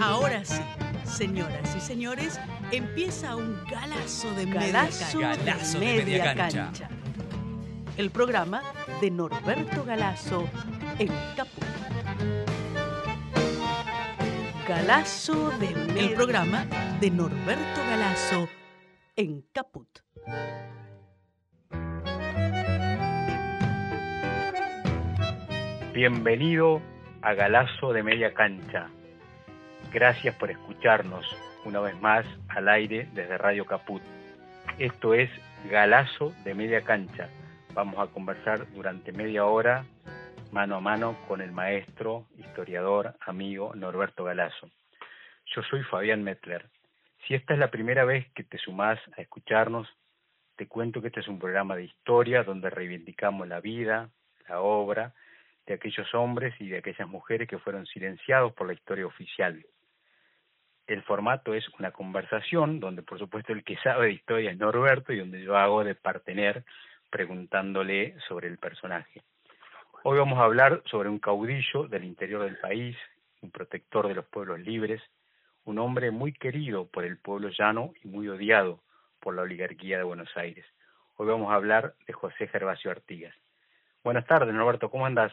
Ahora sí, señoras y señores, empieza un galazo de media Galazo cancha. de Galazo de media cancha. El programa de Norberto Galazo en Caput. Galazo de media El programa de Norberto Galazo en Caput. Bienvenido a Galazo de Media Cancha. Gracias por escucharnos una vez más al aire desde Radio Caput. Esto es Galazo de Media Cancha. Vamos a conversar durante media hora mano a mano con el maestro, historiador, amigo Norberto Galazo. Yo soy Fabián Metler. Si esta es la primera vez que te sumás a escucharnos, te cuento que este es un programa de historia donde reivindicamos la vida, la obra, de aquellos hombres y de aquellas mujeres que fueron silenciados por la historia oficial. El formato es una conversación donde por supuesto el que sabe de historia es Norberto y donde yo hago de partener preguntándole sobre el personaje. Hoy vamos a hablar sobre un caudillo del interior del país, un protector de los pueblos libres, un hombre muy querido por el pueblo llano y muy odiado por la oligarquía de Buenos Aires. Hoy vamos a hablar de José Gervasio Artigas. Buenas tardes, Norberto, ¿cómo andás?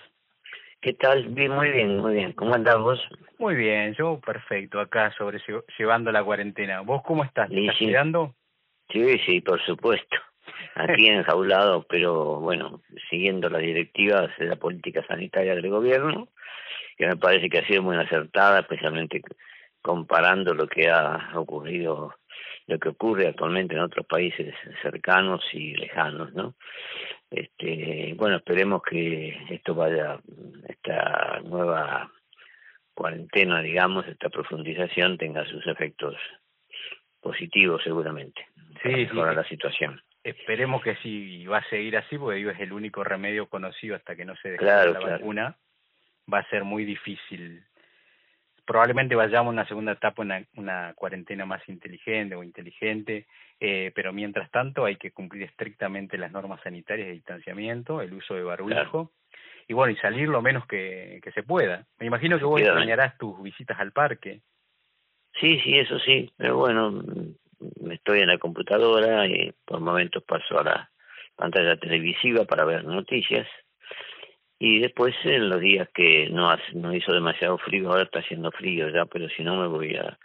¿Qué tal? Bien, muy bien, muy bien. ¿Cómo andás vos? Muy bien, yo perfecto, acá sobre llevando la cuarentena. ¿Vos cómo estás? ¿Te estás sí. cuidando? Sí, sí, por supuesto. Aquí enjaulado, pero bueno, siguiendo las directivas de la política sanitaria del gobierno, que me parece que ha sido muy acertada, especialmente comparando lo que ha ocurrido, lo que ocurre actualmente en otros países cercanos y lejanos, ¿no? Este, bueno, esperemos que esto vaya, esta nueva cuarentena, digamos, esta profundización tenga sus efectos positivos seguramente. Sí, mejorar sí. la situación. Esperemos que sí va a seguir así, porque digo, es el único remedio conocido hasta que no se descubra Claro, la claro. vacuna. Va a ser muy difícil. Probablemente vayamos a una segunda etapa, una, una cuarentena más inteligente o inteligente, eh, pero mientras tanto hay que cumplir estrictamente las normas sanitarias de distanciamiento, el uso de barbijo, y bueno, y salir lo menos que, que se pueda. Me imagino que vos Efectivamente. extrañarás tus visitas al parque. Sí, sí, eso sí, pero bueno, estoy en la computadora y por momentos paso a la pantalla televisiva para ver noticias y después en los días que no hace, no hizo demasiado frío, ahora está haciendo frío ya, pero si no me voy a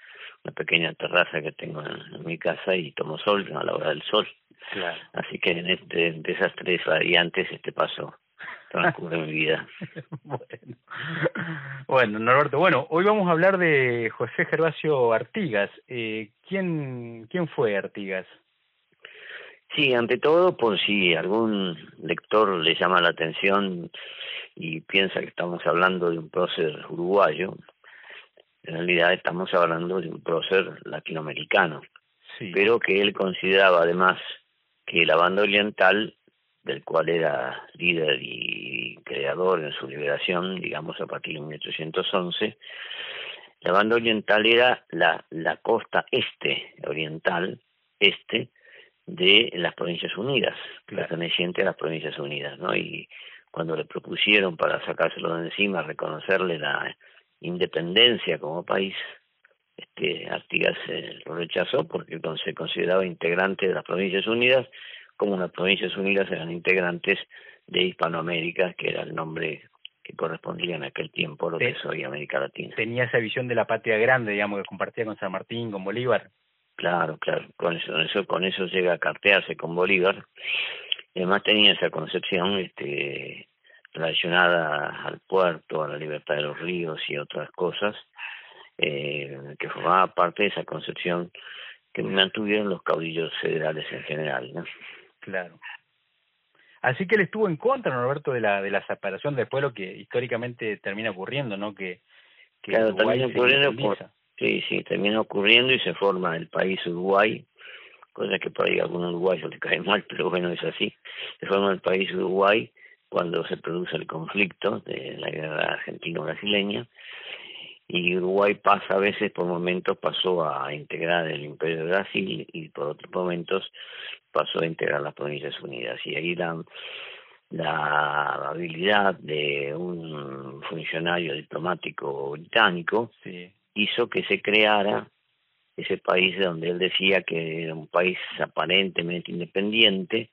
una pequeña terraza que tengo en, en mi casa y tomo sol a la hora del sol. Claro. Así que en este, de esas tres variantes este paso transcurre mi vida. bueno. bueno, Norberto, bueno, hoy vamos a hablar de José Gervasio Artigas. Eh, ¿quién, ¿Quién fue Artigas? Sí, ante todo, por si algún lector le llama la atención y piensa que estamos hablando de un prócer uruguayo, en realidad estamos hablando de un prócer latinoamericano, Sí, pero que él consideraba además que la banda oriental, del cual era líder y creador en su liberación, digamos a partir de 1811, la banda oriental era la, la costa este, oriental, este, de las Provincias Unidas, Claro. perteneciente a las Provincias Unidas, ¿no? Y cuando le propusieron para sacárselo de encima, reconocerle la independencia como país, este Artigas eh, lo rechazó porque se consideraba integrante de las Provincias Unidas, como las Provincias Unidas eran integrantes de Hispanoamérica, que era el nombre que correspondía en aquel tiempo a lo que es hoy América Latina. tenía esa visión de la patria grande, digamos, que compartía con San Martín, con Bolívar. Claro, claro, con eso, eso, con eso llega a cartearse con Bolívar. Además tenía esa concepción este, relacionada al puerto, a la libertad de los ríos y otras cosas, eh, que formaba parte de esa concepción que mantuvieron los caudillos federales en general. ¿no? Claro. Así que él estuvo en contra, Norberto, de la de la separación del pueblo que históricamente termina ocurriendo, ¿no? Que, que Claro, Uruguay termina ocurriendo por-. Sí, sí, termina ocurriendo y se forma el país Uruguay, cosa que por ahí a algún uruguayo le cae mal, pero bueno, es así. Se forma el país Uruguay cuando se produce el conflicto de la guerra argentino-brasileña y Uruguay pasa a veces, por momentos pasó a integrar el Imperio de Brasil y por otros momentos pasó a integrar las Provincias Unidas. Y ahí la, habilidad de un funcionario diplomático británico. Hizo que se creara ese país donde él decía que era un país aparentemente independiente,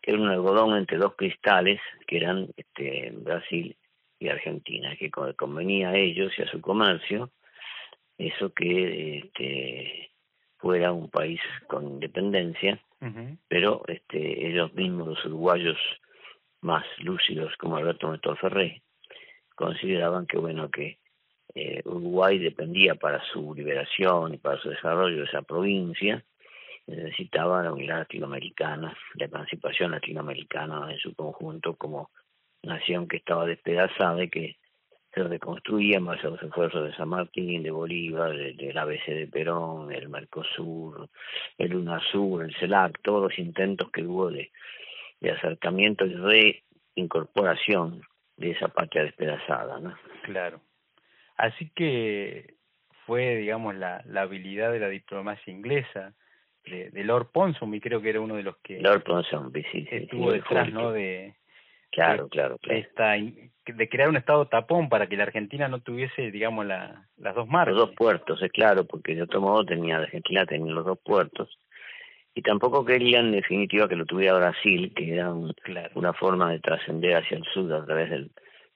que era un algodón entre dos cristales, que eran este, Brasil y Argentina, que convenía a ellos y a su comercio, eso que este, fuera un país con independencia, pero este, ellos mismos, los uruguayos más lúcidos como Alberto Néstor Ferré, consideraban que bueno que eh, Uruguay dependía para su liberación y para su desarrollo de esa provincia, necesitaba la unidad latinoamericana, la emancipación latinoamericana en su conjunto como nación que estaba despedazada y que se reconstruía más a los esfuerzos de San Martín, de Bolívar, del ABC de Perón, el Mercosur, el UNASUR, el CELAC, todos los intentos que hubo de, de acercamiento y reincorporación de esa patria despedazada. ¿no? Claro. Así que fue, digamos, la, la habilidad de la diplomacia inglesa, de, de Lord Ponsonby, creo que era uno de los que Lord Ponsonby, sí, sí, estuvo detrás, ¿no? De, claro, claro, claro. Esta, de crear un estado tapón para que la Argentina no tuviese, digamos, la, las dos marcas. Los dos puertos, es claro, porque de otro modo tenía la Argentina tenía los dos puertos y tampoco querían en definitiva que lo tuviera Brasil, que era una forma de trascender hacia el sur a través del,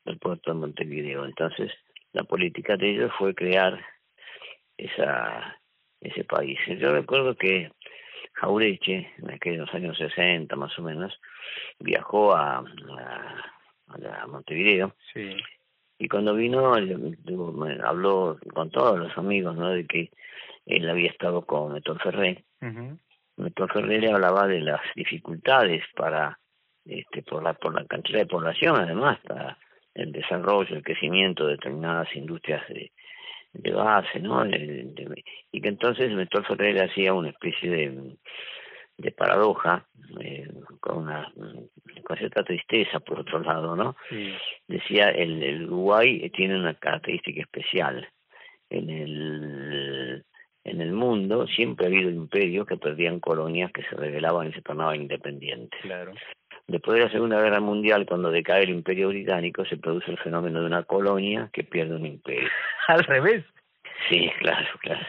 del puerto de Montevideo. Entonces, la política de ellos fue crear esa ese país. Yo recuerdo que Jaureche, en aquellos años 60 más o menos, viajó a, a, Montevideo y cuando vino habló con todos los amigos ¿no? de que él había estado con Héctor Ferré. Uh Ferré le hablaba de las dificultades para este por la por la cantidad de población además para el desarrollo, el crecimiento de determinadas industrias de, de base, ¿no? y que entonces Néstor Ferrer hacía una especie de, de paradoja, eh, con una con cierta tristeza por otro lado, ¿no? Decía, el, el Uruguay tiene una característica especial. En el en el mundo siempre ha habido imperios que perdían colonias que se rebelaban y se tornaban independientes. Claro. Después de la Segunda Guerra Mundial, cuando decae el Imperio Británico, se produce el fenómeno de una colonia que pierde un imperio. Al revés. Sí, claro, claro.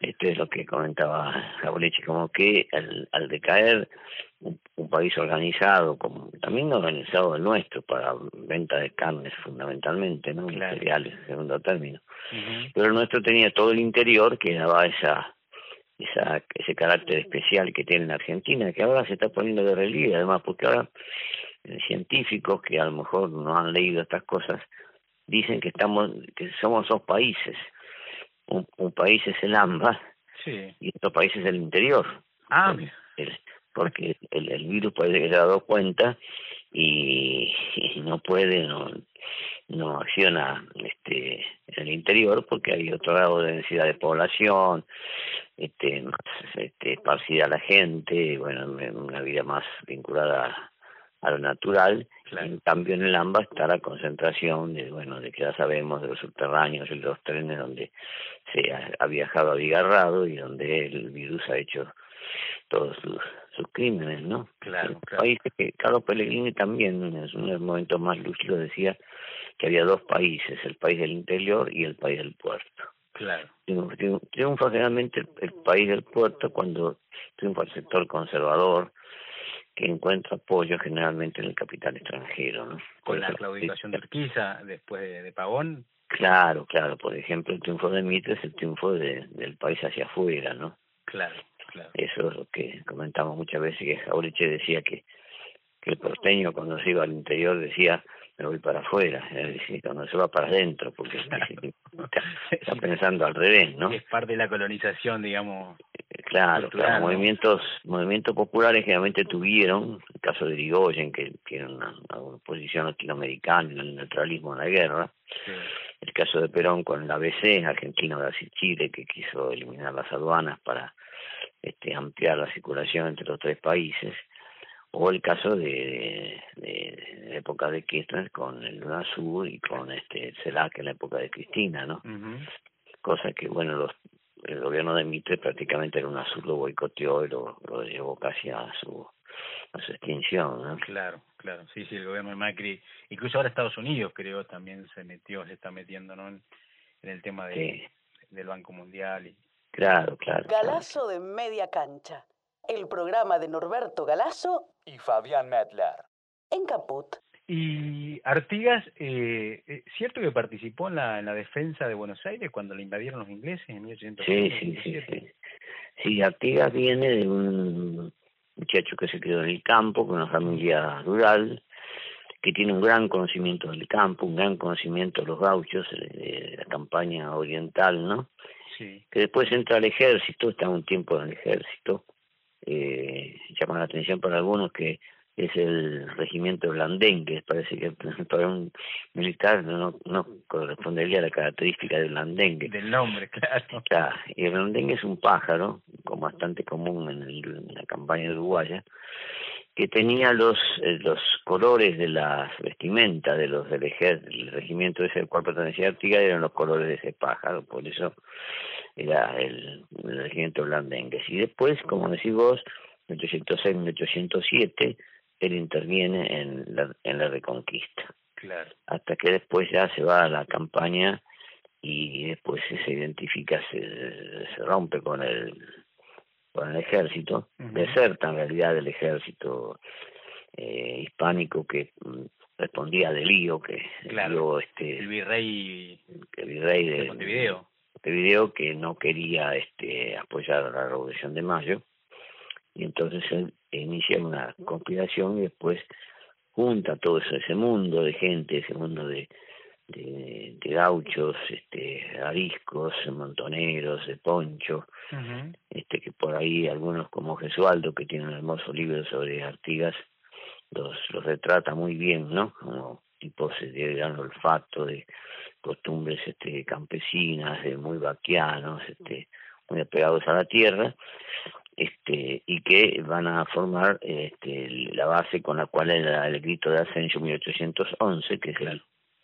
Esto es lo que comentaba Jaureche, como que al, al decaer un, país organizado, como también organizado el nuestro, para venta de carnes fundamentalmente, ¿no? Cereales, en segundo término. Pero el nuestro tenía todo el interior que daba esa esa, ese carácter especial que tiene la Argentina, que ahora se está poniendo de relieve, además, porque ahora eh, científicos que a lo mejor no han leído estas cosas dicen que estamos que somos dos países. Un, un país es el AMBA y otro país es el interior. Ah, porque el, el virus puede se ha dado cuenta y, y no puede, no, no acciona este en el interior porque hay otro grado de densidad de población este más este esparcida la gente bueno una vida más vinculada a lo natural. En cambio en el AMBA está la concentración de bueno de que ya sabemos de los subterráneos y los trenes donde se ha, viajado abigarrado y donde el virus ha hecho todos sus sus crímenes, ¿no? Claro, Países que Carlos Pellegrini también en unos momentos más lúcidos decía que había dos países, el país del interior y el país del puerto. Claro. Triunfa generalmente el, país del puerto cuando triunfa el sector conservador, que encuentra apoyo generalmente en el capital extranjero. ¿no? Con la claudicación de Urquiza después de, Pavón. Claro, claro. Por ejemplo, el triunfo de Mitre es el triunfo de, del país hacia afuera, ¿no? Claro, claro. Eso es lo que comentamos muchas veces, que Jaureche decía que, que el porteño cuando se iba al interior decía me voy para afuera, es decir, cuando se va para adentro, porque está, pensando al revés, ¿no? Es parte de la colonización, digamos. Claro, claro, movimientos, movimientos populares generalmente tuvieron, el caso de Rigoyen, que tiene una, posición latinoamericana en el neutralismo en la guerra, el caso de Perón con la ABC, Argentina, Brasil, Chile, que quiso eliminar las aduanas para este, ampliar la circulación entre los tres países, o el caso de, de, la época de Kirchner con el UNASUR y con este CELAC en la época de Cristina, ¿no? Cosa que, bueno, los, el gobierno de Mitre prácticamente el UNASUR lo boicoteó y lo, lo llevó casi a su, a su extinción, ¿no? Claro, claro, sí, sí, el gobierno de Macri, incluso ahora Estados Unidos creo también se metió, se está metiendo, ¿no? En, en el tema de, del Banco Mundial. Y... Claro, claro. Galazo de Media Cancha, el programa de Norberto Galazo y Fabián Medler. En Caput. Y Artigas, eh, eh, ¿cierto que participó en la, en la defensa de Buenos Aires cuando le invadieron los ingleses en 1877? Sí, sí, sí, sí. Sí, Artigas viene de un muchacho que se crió en el campo, con una familia rural, que tiene un gran conocimiento del campo, un gran conocimiento de los gauchos, de la campaña oriental, ¿no? Sí. Que después entra al ejército, está un tiempo en el ejército, eh, llama la atención para algunos que es el regimiento blandengue, parece que para un militar no, no correspondería a la característica del blandengue. Del nombre, claro. Claro, y el blandengue es un pájaro, como bastante común en, el, en la campaña uruguaya, que tenía los eh, los colores de las vestimentas de los del ejército, el regimiento ese al cual pertenecía Artigas eran los colores de ese pájaro, por eso era el, el regimiento blandengue. Y después, como decís vos, 1806-1807, él interviene en la, en la reconquista. Claro. Hasta que después ya se va a la campaña y después se identifica, se, se rompe con el con el ejército, Ujú. deserta en realidad del ejército eh, hispánico que mm, respondía a Delío, que Claro. Delío, este, El virrey el virrey de de, Montevideo. Montevideo que no quería este apoyar a la Revolución de Mayo y entonces él inicia una conspiración y después junta todo eso, ese mundo de gente, ese mundo de, de, de gauchos, este, ariscos, montoneros, de poncho, este que por ahí algunos como Gesualdo que tiene un hermoso libro sobre Artigas los, los retrata muy bien, ¿no? Como tipos de gran olfato, de costumbres este campesinas, de muy vaquianos, este muy apegados a la tierra, este y que van a formar este la base con la cual era el grito de Ascenso 1811, que es el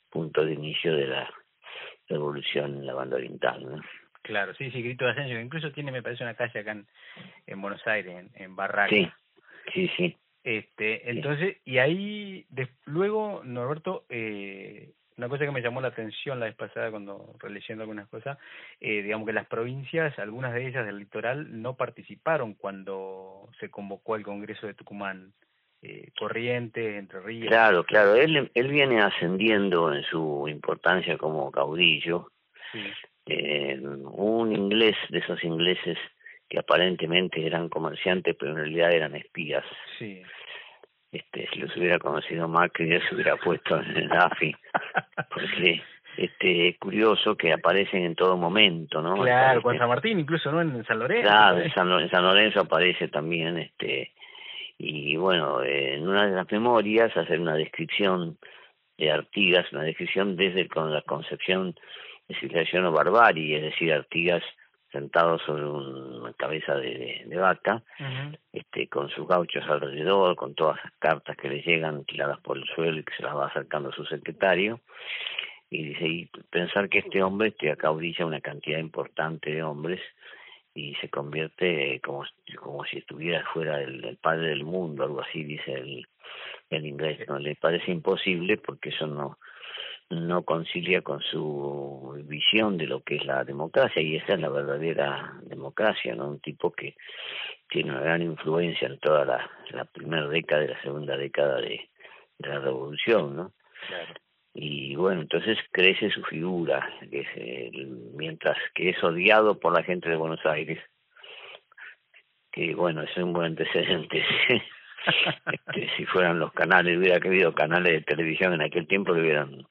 punto de inicio de la revolución en la banda oriental, ¿no? Claro, sí, sí, Grito de Ascenso, que incluso tiene, me parece, una calle acá en, en Buenos Aires, en, en Barraca. Sí, sí, sí. Este, entonces, y ahí, des- luego, Norberto, eh, una cosa que me llamó la atención la vez pasada cuando releyendo algunas cosas, eh, digamos que las provincias, algunas de ellas del litoral, no participaron cuando se convocó el Congreso de Tucumán. Eh, Corrientes, Entre Ríos. Claro, claro, él, él viene ascendiendo en su importancia como caudillo. Sí, Eh, un inglés de esos ingleses que aparentemente eran comerciantes, pero en realidad eran espías. sí. Este, si los hubiera conocido Macri, él se hubiera puesto en el AFI, porque este, es curioso que aparecen en todo momento, ¿no? Claro, con San Martín, incluso, ¿no? En San Lorenzo. Claro, en San, Lo- en San Lorenzo aparece también, este, y bueno, eh, en una de las memorias hacer una descripción de Artigas, una descripción desde con la concepción de civilización o barbarie, es decir, Artigas sentado sobre una cabeza de, vaca, este, con sus gauchos alrededor, con todas las cartas que le llegan tiradas por el suelo y que se las va acercando a su secretario, y dice, y pensar que este hombre te acaudilla una cantidad importante de hombres y se convierte como, como si estuviera fuera el, el padre del mundo, algo así dice el, el inglés, no le parece imposible porque eso no no concilia con su visión de lo que es la democracia y esa es la verdadera democracia, ¿no? Un tipo que tiene una gran influencia en toda la, la primera década y la segunda década de, de la revolución, ¿no? Claro. y bueno entonces crece su figura que es el- mientras que es odiado por la gente de Buenos Aires que bueno es un buen antecedente este, si fueran los canales hubiera habido canales de televisión en aquel tiempo lo hubieran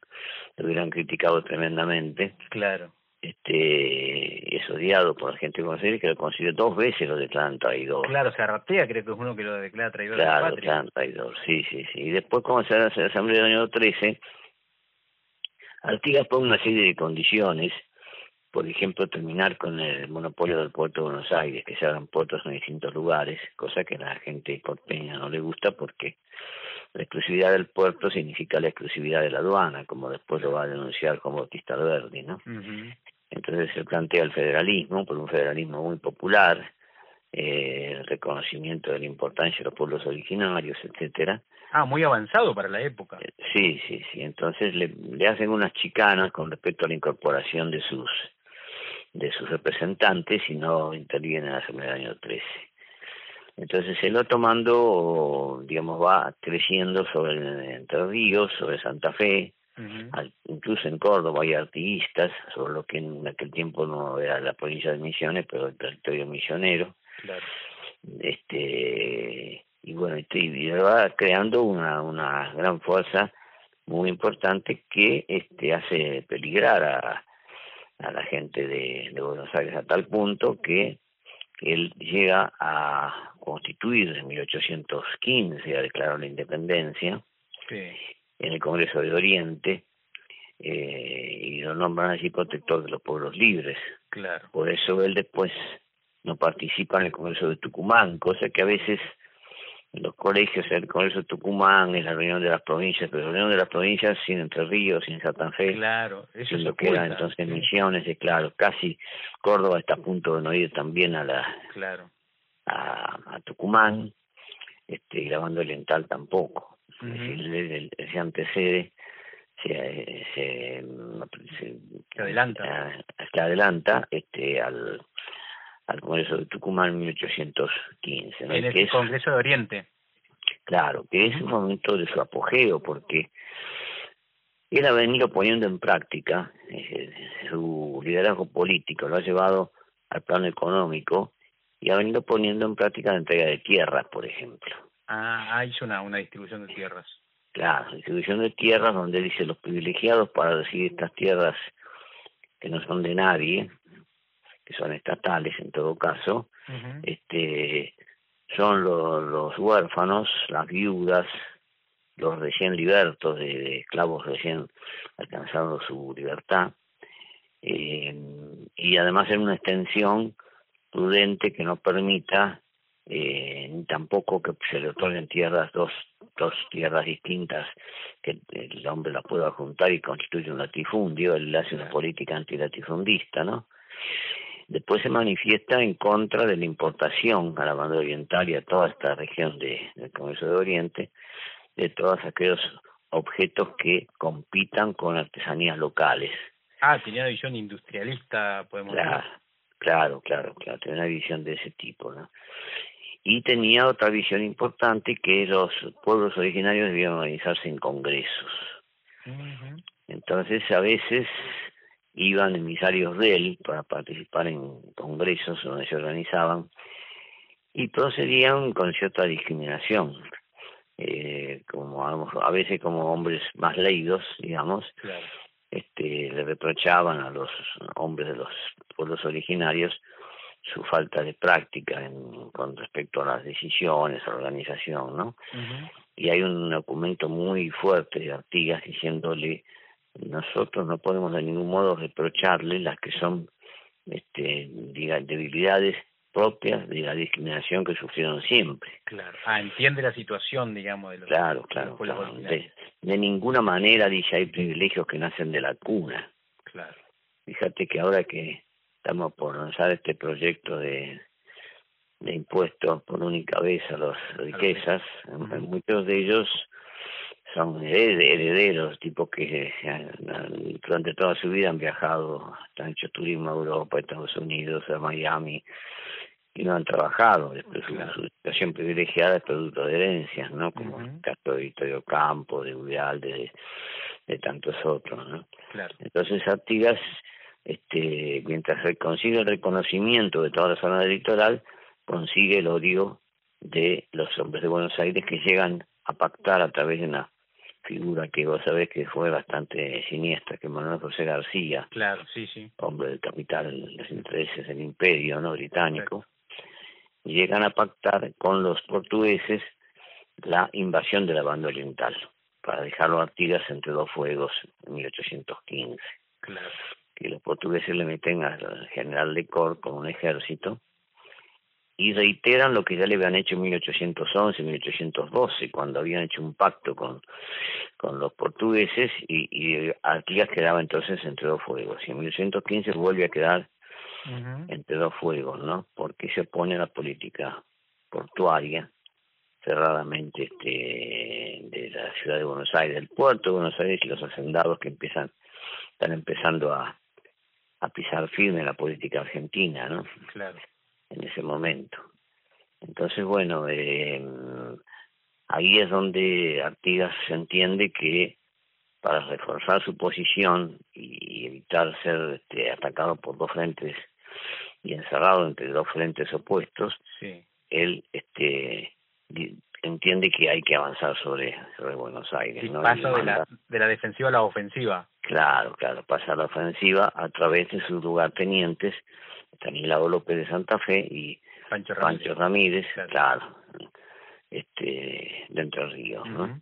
lo hubieran criticado tremendamente Claro. este es odiado por la gente Aires que lo consiguió dos veces lo declaran traidor Claro, Zarratea creo que es uno que lo declara traidor Claro, claro, traidor, sí, sí, sí. Y después, como se hace la Asamblea del año 13, Artigas pone una serie de condiciones, por ejemplo, terminar con el monopolio del puerto de Buenos Aires, que se abran puertos en distintos lugares, cosa que a la gente porteña no le gusta porque la exclusividad del puerto significa la exclusividad de la aduana, como después lo va a denunciar Juan Bautista Alberdi, ¿no? Entonces se plantea el federalismo, por un federalismo muy popular, eh, el reconocimiento de la importancia de los pueblos originarios, etcétera. Ah, muy avanzado para la época. Eh, sí, sí, sí. Entonces le, le hacen unas chicanas con respecto a la incorporación de sus de sus representantes y no intervienen hasta el año 13. Entonces el otro mando, digamos, va creciendo sobre Entre Ríos, sobre Santa Fe, incluso en Córdoba hay artistas, sobre lo que en aquel tiempo no era la provincia de Misiones, pero el territorio misionero. Claro. Este, y bueno, y va creando una, una gran fuerza muy importante que este hace peligrar a, a la gente de, de Buenos Aires a tal punto que él llega a constituir en 1815, a declarar la independencia en el Congreso de Oriente eh, y lo nombran así protector de los pueblos libres. Claro. Por eso él después no participa en el Congreso de Tucumán, cosa que a veces los colegios, el Congreso de Tucumán, en la reunión de las provincias, pero la reunión de las provincias sin Entre Ríos, sin Santa Fe, claro, eso es lo que era entonces Misiones, y claro, casi Córdoba está a punto de no ir también a la claro. a, Tucumán, este, grabando el Ental tampoco. Uh se antecede, se, se, se, adelanta, se adelanta este, al al Congreso de Tucumán en 1815. En el Congreso de Oriente. Claro, que es un momento de su apogeo, porque él ha venido poniendo en práctica eh, su liderazgo político, lo ha llevado al plano económico y ha venido poniendo en práctica la entrega de tierras, por ejemplo. Ah, hizo una, una distribución de tierras. Claro, distribución de tierras donde dice los privilegiados para recibir estas tierras que no son de nadie, que son estatales en todo caso, este son los huérfanos, las viudas, los recién libertos de, esclavos recién alcanzando su libertad, eh, y además en una extensión prudente que no permita eh, ni tampoco que se le otorguen tierras, dos, dos tierras distintas, que el hombre las pueda juntar y constituye un latifundio, él hace una política antilatifundista, ¿no? Después se manifiesta en contra de la importación a la banda oriental y a toda esta región de, del Comercio de Oriente de todos aquellos objetos que compitan con artesanías locales. Ah, tenía una visión industrialista, podemos claro, decir. Claro, claro, claro, tenía una visión de ese tipo, ¿no? Y tenía otra visión importante que los pueblos originarios debían organizarse en congresos. Entonces, a veces iban emisarios de él para participar en congresos donde se organizaban y procedían con cierta discriminación, eh, como a veces como hombres más leídos, digamos, este, le reprochaban a los hombres de los pueblos originarios su falta de práctica en, con respecto a las decisiones, a la organización, ¿no? Y hay un documento muy fuerte de Artigas diciéndole nosotros no podemos de ningún modo reprocharle las que son este, debilidades propias de la discriminación que sufrieron siempre. Claro. Ah, entiende la situación, digamos, de los Claro, claro. De, de, ninguna manera dice hay privilegios que nacen de la cuna. Claro. Fíjate que ahora que estamos por lanzar este proyecto de, de impuestos por única vez a las riquezas, muchos de ellos son herederos, tipos que eh, durante toda su vida han viajado, han hecho turismo a Europa, a Estados Unidos, a Miami, y no han trabajado. Después su, situación privilegiada es producto de herencias, ¿no? Como el caso de Victorio Campo, de Udeal, de, de tantos otros, ¿no? Claro. Entonces Artigas, este, mientras consigue el reconocimiento de toda la zona electoral, consigue el odio de los hombres de Buenos Aires que llegan a pactar a través de una figura que vos sabés que fue bastante siniestra, que Manuel José García, claro, sí, sí. hombre del capital, los intereses del imperio no británico, llegan a pactar con los portugueses la invasión de la banda oriental, para dejarlo a Artigas entre dos fuegos en 1815. Claro. Que los portugueses le meten al general de Cor con un ejército y reiteran lo que ya le habían hecho en 1811, 1812, cuando habían hecho un pacto con, con los portugueses y, y Artigas quedaba entonces entre dos fuegos. Y en 1815 vuelve a quedar entre dos fuegos, ¿no? Porque se opone a la política portuaria cerradamente este de la ciudad de Buenos Aires, del puerto de Buenos Aires y los hacendados que empiezan están empezando a a pisar firme la política argentina, ¿no? Claro. En ese momento. Entonces, bueno, eh, ahí es donde Artigas entiende que para reforzar su posición y evitar ser este, atacado por dos frentes y encerrado entre dos frentes opuestos, él este, entiende que hay que avanzar sobre, sobre Buenos Aires. ¿no? Pasa de la, de la defensiva a la ofensiva. Claro, claro, pasa a la ofensiva a través de sus lugartenientes, Stanislao López de Santa Fe y Pancho Ramírez, claro. este, de Entre Ríos, ¿no?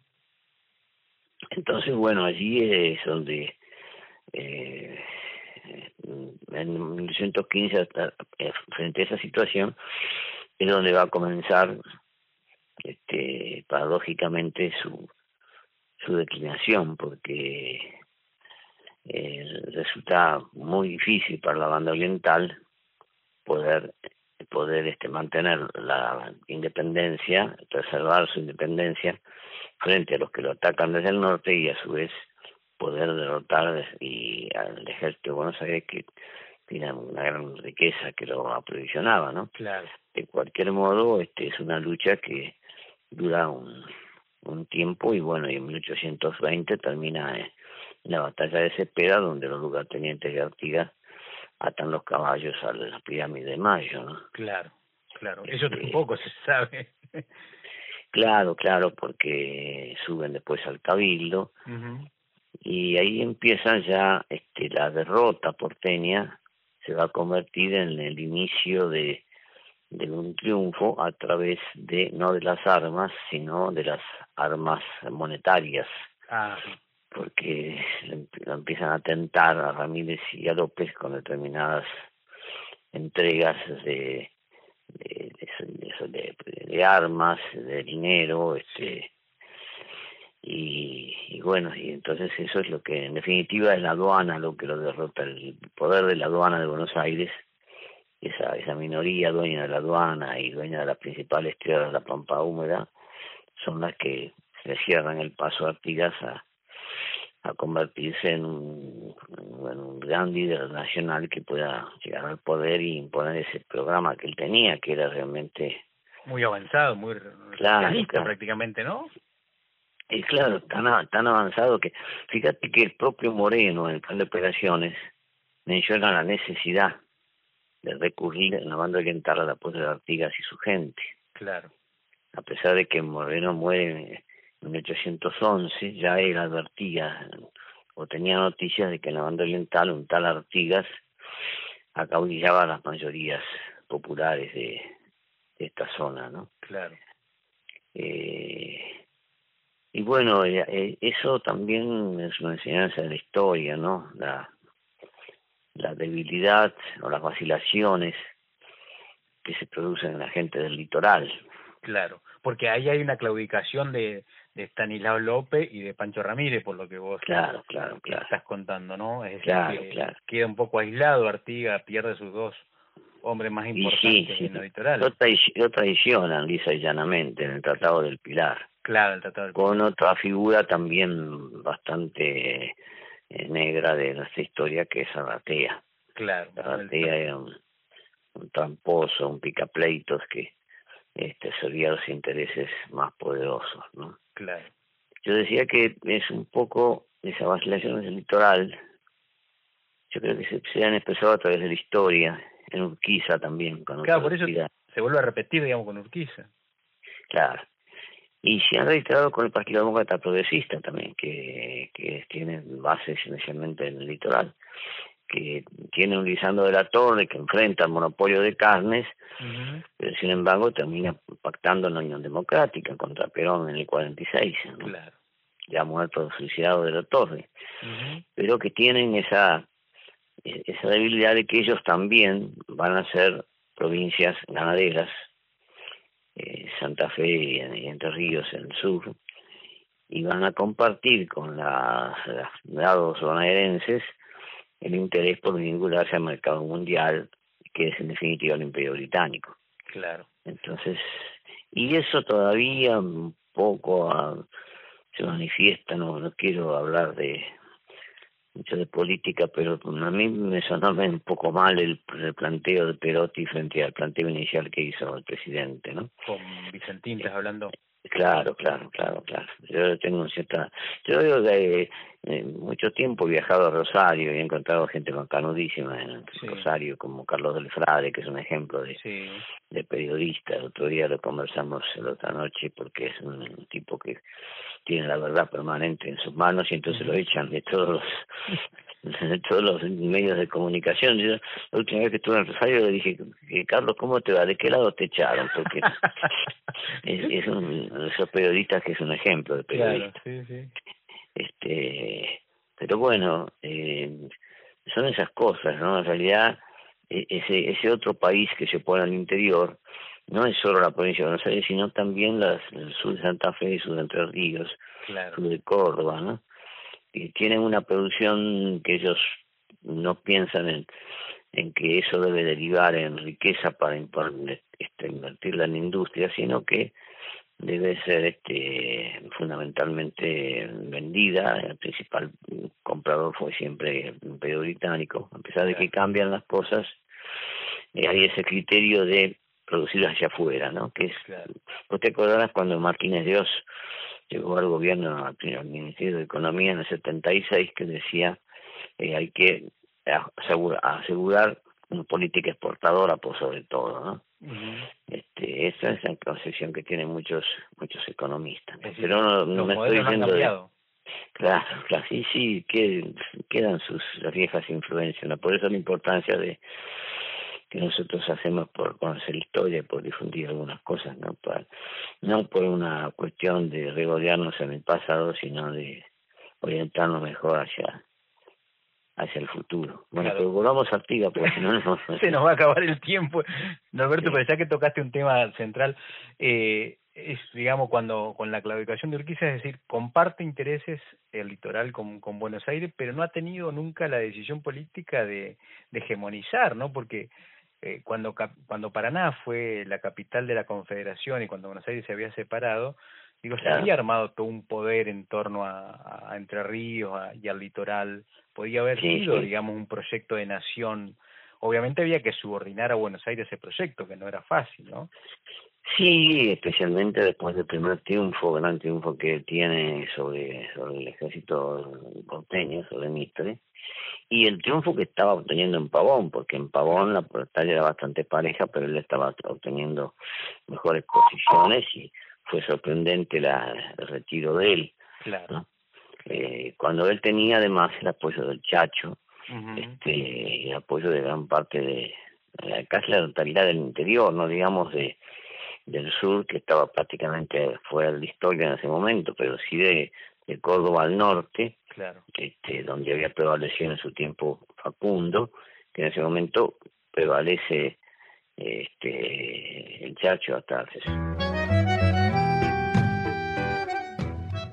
Entonces, bueno, allí es donde eh, en 1915, eh, frente a esa situación, es donde va a comenzar este, paradójicamente su, su declinación, porque eh, resulta muy difícil para la banda oriental poder poder este mantener la independencia, preservar su independencia frente a los que lo atacan desde el norte y a su vez poder derrotar y al ejército de Buenos Aires que tiene una gran riqueza que lo aprovisionaba, ¿no? Claro. De cualquier modo, este es una lucha que dura un, un tiempo y bueno, y en 1820 termina la batalla de Cepeda, donde los lugartenientes de Artigas atan los caballos a la pirámide de Mayo, ¿no? Claro, claro. Eso este, tampoco se sabe. claro, claro, porque suben después al cabildo y ahí empiezan ya este, la derrota porteña se va a convertir en el inicio de de un triunfo a través de no de las armas sino de las armas monetarias ah. Porque empiezan a tentar a Ramírez y a López con determinadas entregas de de, de, de, armas de dinero este y, y bueno y entonces eso es lo que en definitiva es la aduana lo que lo derrota el poder de la aduana de Buenos Aires esa, esa minoría dueña de la aduana y dueña de las principales tierras de la pampa húmeda son las que le cierran el paso a Artigas a, a convertirse en un, en un gran líder nacional que pueda llegar al poder y imponer ese programa que él tenía, que era realmente... Muy avanzado, muy claro, prácticamente, ¿no? Y claro, tan, tan avanzado que, fíjate que el propio Moreno en el plan de operaciones menciona la necesidad de recurrir en la banda oriental al apoyo de Artigas y su gente. Claro. A pesar de que Moreno muere 1811, ya él advertía o tenía noticias de que en la banda oriental un tal Artigas acaudillaba las mayorías populares de, esta zona, ¿no? Claro. Eh, y bueno, eh, eh, eso también es una enseñanza de la historia, ¿no? La, la debilidad o las vacilaciones que se producen en la gente del litoral. Claro, porque ahí hay una claudicación de, de Stanislao López y de Pancho Ramírez, por lo que vos claro, claro, claro. estás contando, ¿no? Es claro, que claro. queda un poco aislado, Artiga pierde sus dos hombres más importantes en el litoral. Lo, lo traicionan, lisa y llanamente, en el Tratado del Pilar. Claro, el Tratado del Pilar. Con otra figura también bastante eh, negra de nuestra historia que es Arratea. Claro. Arratea era un, un tramposo, un picapleitos que este servía los intereses más poderosos, ¿no? Claro. Yo decía que es un poco esa vacilación del litoral, yo creo que se, se, han expresado a través de la historia, en Urquiza también. Con claro, por eso se vuelve a repetir, digamos, con Urquiza. Claro y se han registrado con el Partido Demócrata Progresista también, que, que tiene bases inicialmente en el litoral, que tiene un Lisando de la Torre que enfrenta al monopolio de carnes, pero sin embargo termina pactando en la Unión Democrática contra Perón en el 46, ¿no? claro. ya muerto, suicidado de la Torre, pero que tienen esa, esa debilidad de que ellos también van a ser provincias ganaderas eh, Santa Fe y, Entre Ríos en el sur, y van a compartir con las, lados bonaerenses el interés por vincularse al mercado mundial que es en definitiva el imperio británico. Claro. Entonces, y eso todavía un poco ah, se manifiesta, no, no quiero hablar de mucho de política, pero a mí me sonó un poco mal el, planteo de Perotti frente al planteo inicial que hizo el presidente, ¿no? Con Vicentín, estás hablando. Claro, claro, claro, claro. Yo tengo cierta... Yo que eh, mucho tiempo he viajado a Rosario y he encontrado gente canudísima en Rosario, como Carlos del Frade, que es un ejemplo de, de periodista. El otro día lo conversamos la otra noche porque es un tipo que tiene la verdad permanente en sus manos y entonces lo echan de todos los todos los medios de comunicación. Yo, la última vez que estuve en Rosario le dije, Carlos, ¿cómo te va? ¿De qué lado te echaron? Porque es, es un, esos periodistas que es un ejemplo de periodista. Este, pero bueno, eh, son esas cosas, ¿no? En realidad, e, ese, ese otro país que se pone al interior no es solo la provincia de Buenos Aires, sino también las, el sur de Santa Fe y sur de Entre Ríos, claro. sur de Córdoba, ¿no? Y tienen una producción que ellos no piensan en, en que eso debe derivar en riqueza para este, invertirla en industria, sino que debe ser este fundamentalmente vendida. El principal comprador fue siempre el imperio británico. A pesar de que cambian las cosas, eh, hay ese criterio de producir hacia afuera, ¿no? Que es, vos te acordarás cuando Martínez Dios llegó al gobierno, al, Ministerio de Economía en el 76, que decía eh, hay que asegurar, asegurar una política exportadora por sobre todo, ¿no? este, esa es la concepción que tienen muchos muchos economistas. Pero no, me estoy diciendo Claro, claro, sí, sí, que, quedan sus las viejas influencias, ¿no? por eso la importancia de que nosotros hacemos por conocer historia y por difundir algunas cosas, ¿no? Para, no por una cuestión de regodearnos en el pasado, sino de orientarnos mejor hacia hacia el futuro. Bueno, pero volvamos a Artigas, porque si no, no, se nos va a acabar el tiempo. Norberto, pero ya que tocaste un tema central, eh, es, digamos, cuando con la claudicación de Urquiza, es decir, comparte intereses el litoral con, con Buenos Aires, pero no ha tenido nunca la decisión política de, de hegemonizar, ¿no? Porque eh, cuando, cuando Paraná fue la capital de la Confederación y cuando Buenos Aires se había separado, digo, se había armado todo un poder en torno a, a Entre Ríos y al litoral podía haber sido, digamos, un proyecto de nación. Obviamente había que subordinar a Buenos Aires ese proyecto, que no era fácil, ¿no? Sí, especialmente después del primer triunfo, gran triunfo que tiene sobre, sobre el ejército porteño, sobre Mitre, y el triunfo que estaba obteniendo en Pavón, porque en Pavón la batalla era bastante pareja, pero él estaba obteniendo mejores posiciones y fue sorprendente la, el retiro de él. Claro eh, cuando él tenía además el apoyo del Chacho, este, el apoyo de gran parte de, casi la totalidad del interior, no digamos de del sur, que estaba prácticamente fuera de la historia en ese momento, pero sí de, de Córdoba al norte, claro. este, donde había prevalecido en su tiempo Facundo, que en ese momento prevalece este el Chacho hasta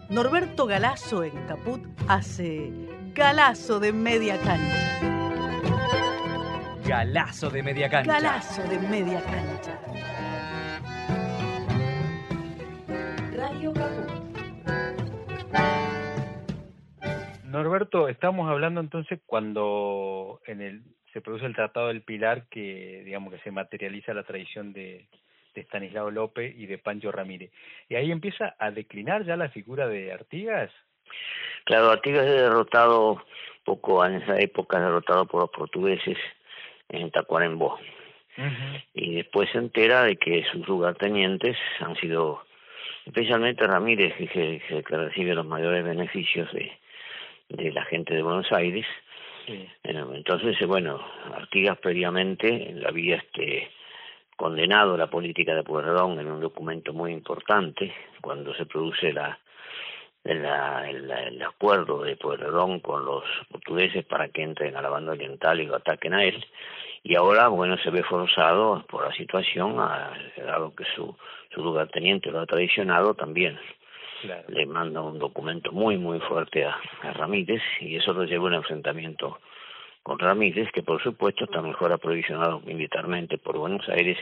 Norberto Galazo en Caput hace Galazo de media cancha. Galazo de media cancha. Galazo de media cancha. Norberto, estamos hablando entonces cuando en el se produce el Tratado del Pilar que digamos que se materializa la tradición de de Stanislao López y de Pancho Ramírez. Y ahí empieza a declinar ya la figura de Artigas. Claro, Artigas es derrotado poco en esa época, derrotado por los portugueses en Tacuarembó. Y después se entera de que sus lugartenientes han sido, especialmente Ramírez, que, que, recibe los mayores beneficios de, de la gente de Buenos Aires. Entonces, bueno, Artigas previamente la había este condenado la política de Pueyrredón en un documento muy importante cuando se produce la, el acuerdo de Pueyrredón con los portugueses para que entren a la banda oriental y lo ataquen a él. Y ahora bueno se ve forzado por la situación a, dado que su su lugarteniente lo ha traicionado también le manda un documento muy muy fuerte a, a Ramírez y eso lo lleva a un enfrentamiento con Ramírez, que por supuesto está mejor aprovisionado militarmente por Buenos Aires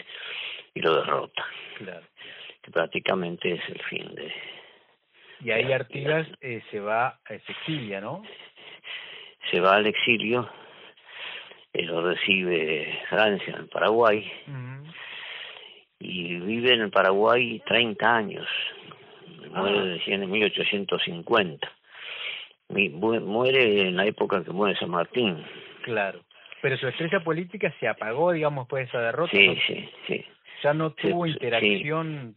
y lo derrota. Claro. Que prácticamente es el fin de... Y ahí Artigas eh, se va, eh, se exilia, ¿no? Se va al exilio, eh, lo recibe Francia en Paraguay, y vive en el Paraguay 30 años, muere ah. en 1850, muere en la época que muere San Martín. Claro, pero su estrella política se apagó, digamos, después de esa derrota. Sí, sí, sí. Ya no tuvo interacción.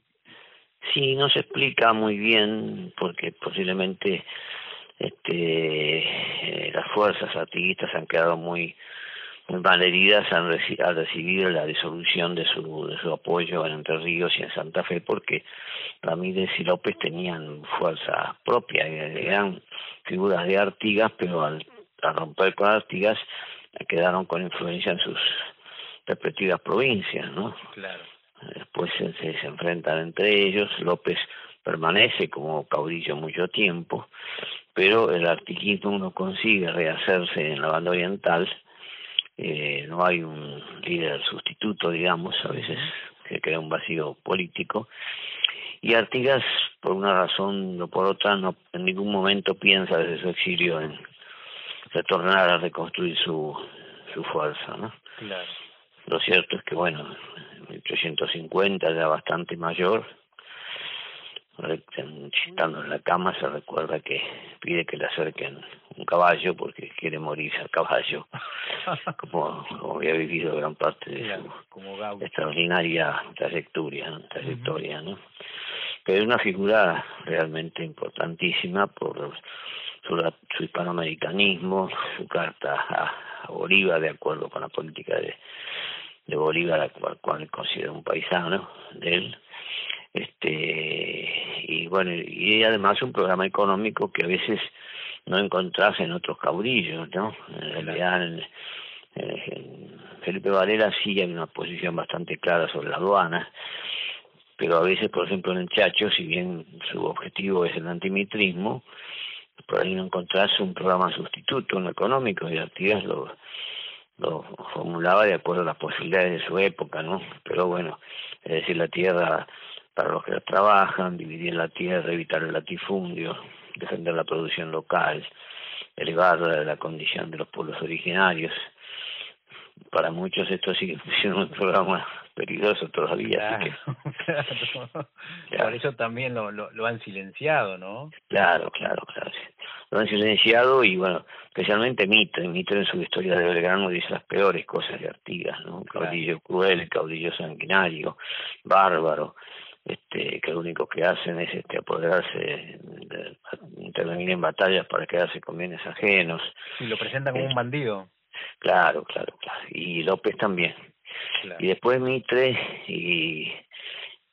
Sí. no se explica muy bien porque posiblemente este eh, las fuerzas artiguistas han quedado muy malheridas han, recibido la disolución de su, de su apoyo en Entre Ríos y en Santa Fe porque Ramírez y López tenían fuerza propia, eran figuras de Artigas, pero al, romper con Artigas quedaron con influencia en sus respectivas provincias, ¿no? Claro. Después se, se enfrentan entre ellos, López permanece como caudillo mucho tiempo, pero el artiguismo no consigue rehacerse en la banda oriental eh, no hay un líder sustituto, digamos, a veces que crea un vacío político. Y Artigas, por una razón o por otra, no en ningún momento piensa desde su exilio en retornar a reconstruir su, su fuerza, ¿no? Claro. Lo cierto es que, bueno, en 1850 ya bastante mayor, estando en la cama se recuerda que pide que le acerquen un caballo porque quiere morirse al caballo. Como, como había vivido gran parte de su extraordinaria trayectoria trayectoria no pero es una figura realmente importantísima por su, su hispanoamericanismo su carta a, Bolívar de acuerdo con la política de de Bolívar a cual, cual considera un paisano de él. Este y bueno y además un programa económico que a veces no encontrás en otros caudillos no en realidad Felipe Varela sí hay una posición bastante clara sobre la aduana pero a veces por ejemplo en Chacho si bien su objetivo es el antimitrismo por ahí no encontrás un programa sustituto en lo económico y Artigas lo lo formulaba de acuerdo a las posibilidades de su época, ¿no? Pero bueno, es decir, la tierra para los que trabajan, dividir la tierra, evitar el latifundio, defender la producción local, elevar la condición de los pueblos originarios. Para muchos esto sigue siendo un programa peligroso todavía. Por eso también lo, lo, lo, han silenciado, ¿no? Claro, claro, claro. Lo han silenciado y bueno, especialmente Mitre. Mitre en su historia de Belgrano dice las peores cosas de Artigas, ¿no? Caudillo cruel, caudillo sanguinario, bárbaro este, que lo único que hacen es este, apoderarse, de, intervenir en batallas para quedarse con bienes ajenos. Y lo presentan como un bandido. Claro, claro, claro. Y López también. Y después Mitre y,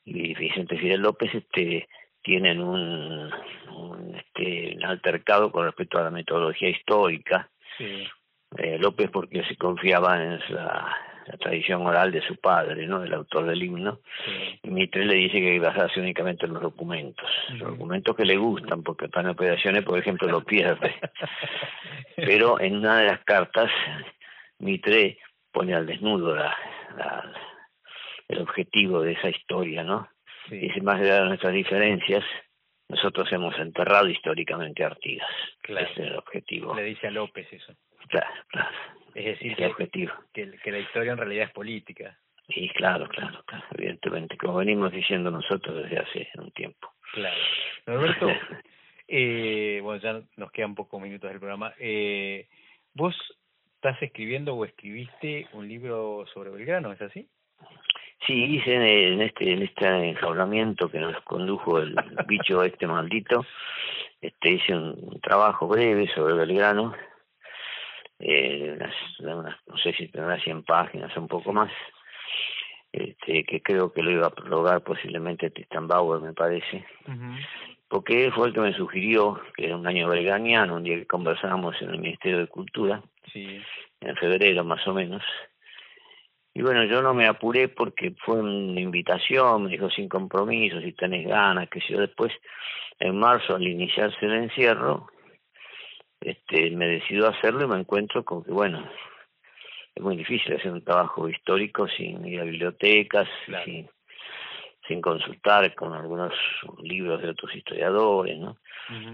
y Vicente Fidel López este, tienen un, un, este, un altercado con respecto a la metodología histórica. Sí. Eh, López porque se confiaba en la la tradición oral de su padre, ¿no? Del autor del himno. Y Mitre le dice que basarse únicamente en los documentos. Los documentos que le gustan, porque para operaciones, por ejemplo, lo pierde. Pero en una de las cartas, Mitre pone al desnudo la, el objetivo de esa historia, ¿no? Dice, más allá de nuestras diferencias, nosotros hemos enterrado históricamente a Artigas. Claro. Ese es el objetivo. Le dice a López eso. Claro, claro. Es decir, que, objetivo. Que, que, la historia en realidad es política. Sí, claro, claro, claro, evidentemente, como venimos diciendo nosotros desde hace un tiempo. Claro. Norberto, eh, bueno, ya nos quedan pocos minutos del programa. Eh, ¿Vos estás escribiendo o escribiste un libro sobre Belgrano, es así? Sí, hice en este en este enjaulamiento que nos condujo el bicho este maldito, este hice un trabajo breve sobre Belgrano eh, unas, no sé si tendrá 100 páginas, un poco más, este, que creo que lo iba a prologar posiblemente Tristan Bauer, me parece, porque él fue el que me sugirió, que era un año belganiano, un día que conversábamos en el Ministerio de Cultura, sí. en febrero más o menos, y bueno, yo no me apuré porque fue una invitación, me dijo sin compromiso, si tenés ganas, que si yo. Después, en marzo, al iniciarse el encierro, este, me decido hacerlo y me encuentro con que, bueno, es muy difícil hacer un trabajo histórico sin ir a bibliotecas, sin, sin consultar con algunos libros de otros historiadores, ¿no?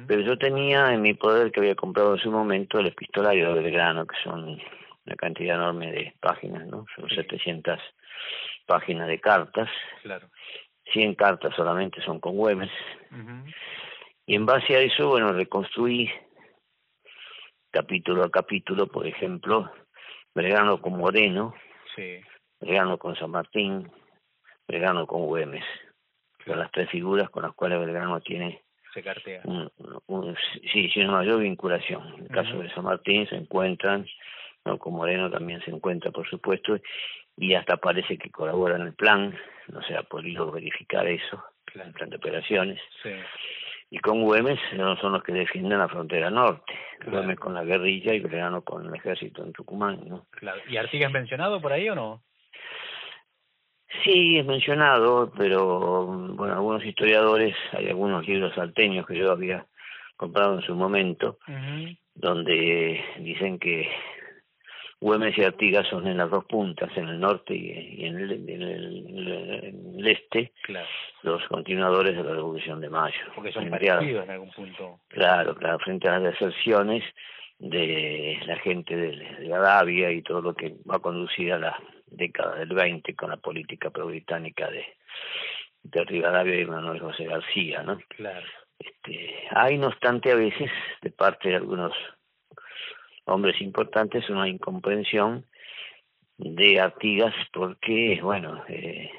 Pero yo tenía en mi poder que había comprado en su momento el epistolario de Belgrano, que son una cantidad enorme de páginas, ¿no? Son 700 páginas de cartas. Claro. 100 cartas solamente son con Güemes. Y en base a eso, bueno, reconstruí capítulo a capítulo, por ejemplo, Belgrano con Moreno, sí. Con San Martín, Belgrano con Güemes. Son las tres figuras con las cuales Belgrano tiene se cartea. Un, sí, sí, una mayor vinculación. En el caso de San Martín se encuentran, ¿no? con Moreno también se encuentra, por supuesto, y hasta parece que colabora en el plan, no se ha podido verificar eso, el plan de operaciones. Sí. Y con Güemes no son los que defienden la frontera norte, Güemes con la guerrilla y Belgrano con el ejército en Tucumán, ¿no? Claro. ¿Y Artigas mencionado por ahí o no? Sí, es mencionado, pero bueno, algunos historiadores, hay algunos libros salteños que yo había comprado en su momento, donde dicen que Güemes y Artigas son en las dos puntas, en el norte y, en, el, este, los continuadores de la Revolución de Mayo. Porque son parecidos en algún punto. Claro, claro, frente a las deserciones de la gente de, de Arabia y todo lo que va a conducir a la década del 20 con la política pro-británica de, de Rivadavia y Manuel José García, ¿no? Claro. Este, hay, no obstante, a veces, de parte de algunos hombres importantes, una incomprensión de Artigas porque, bueno, eh,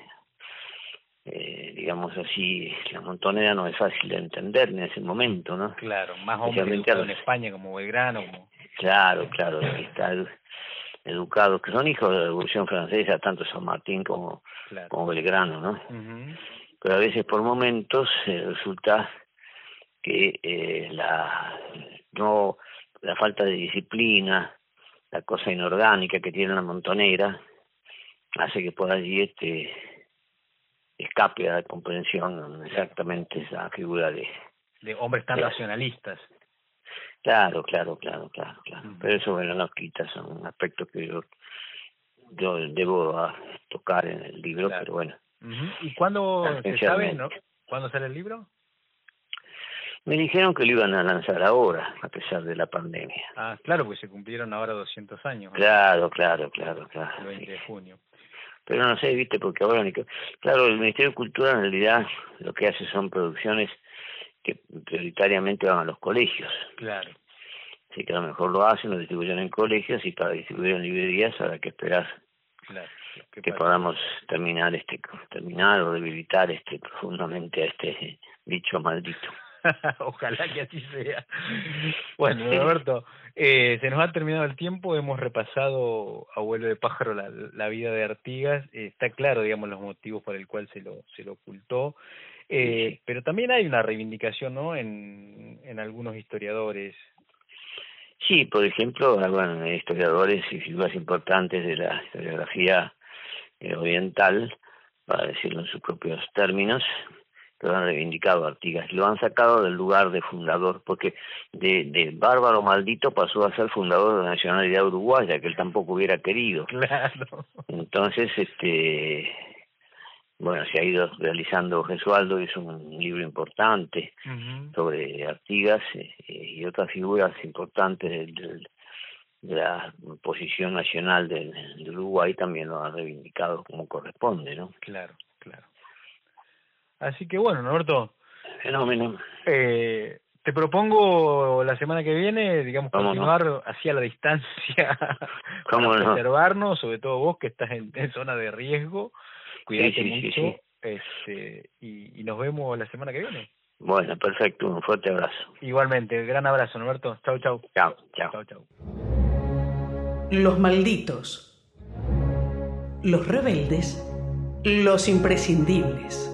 eh, digamos así, la montonera no es fácil de entender en ese momento, ¿no? Claro, más hombres en España como Belgrano. Como... Claro, claro, está educados, que son hijos de la Revolución Francesa, tanto San Martín como, como Belgrano, ¿no? Pero a veces por momentos eh, resulta que eh, la no la falta de disciplina, la cosa inorgánica que tiene la montonera, hace que por allí este escape a la comprensión exactamente esa figura de de hombres tan nacionalistas Claro, claro, claro, claro, claro. Pero eso, bueno, no quita, son aspectos que yo, yo debo ah, tocar en el libro, pero bueno. ¿Y cuándo se sabe, no? ¿Cuándo sale el libro? Me dijeron que lo iban a lanzar ahora, a pesar de la pandemia. Ah, claro, pues se cumplieron ahora 200 años. Claro, claro, claro, claro. El 20 de junio. Pero no sé, viste, porque ahora... Claro, el Ministerio de Cultura en realidad lo que hace son producciones que prioritariamente van a los colegios. Claro. Así que a lo mejor lo hacen, lo distribuyen en colegios y para distribuir en librerías habrá que esperar claro. que podamos terminar este terminar o debilitar este profundamente a este bicho maldito. Ojalá que así sea. Bueno, Roberto, eh, se nos ha terminado el tiempo, hemos repasado a vuelo de pájaro la, la vida de Artigas, eh, está claro, digamos, los motivos por el cual se lo, se lo ocultó. Eh, pero también hay una reivindicación, ¿no? En, en algunos historiadores. Sí, por ejemplo, bueno, historiadores y figuras importantes de la historiografía eh, oriental, para decirlo en sus propios términos, lo han reivindicado Artigas, lo han sacado del lugar de fundador, porque de, de bárbaro maldito pasó a ser fundador de la nacionalidad uruguaya, que él tampoco hubiera querido. Claro. Entonces, este bueno, se ha ido realizando Gesualdo, es un libro importante sobre Artigas eh, y otras figuras importantes del, de la posición nacional del, Uruguay también lo han reivindicado como corresponde, ¿no? Claro, claro. Así que bueno, Norberto. Fenómeno. Eh, te propongo la semana que viene, digamos, continuar hacia la distancia, ¿Cómo para preservarnos, sobre todo vos que estás en zona de riesgo cuídate mucho Este, y, y nos vemos la semana que viene. Bueno, perfecto, un fuerte abrazo. Igualmente, gran abrazo, Norberto. Chau, chau. Chau, chau. Chau, chau. Los malditos. Los rebeldes. Los imprescindibles.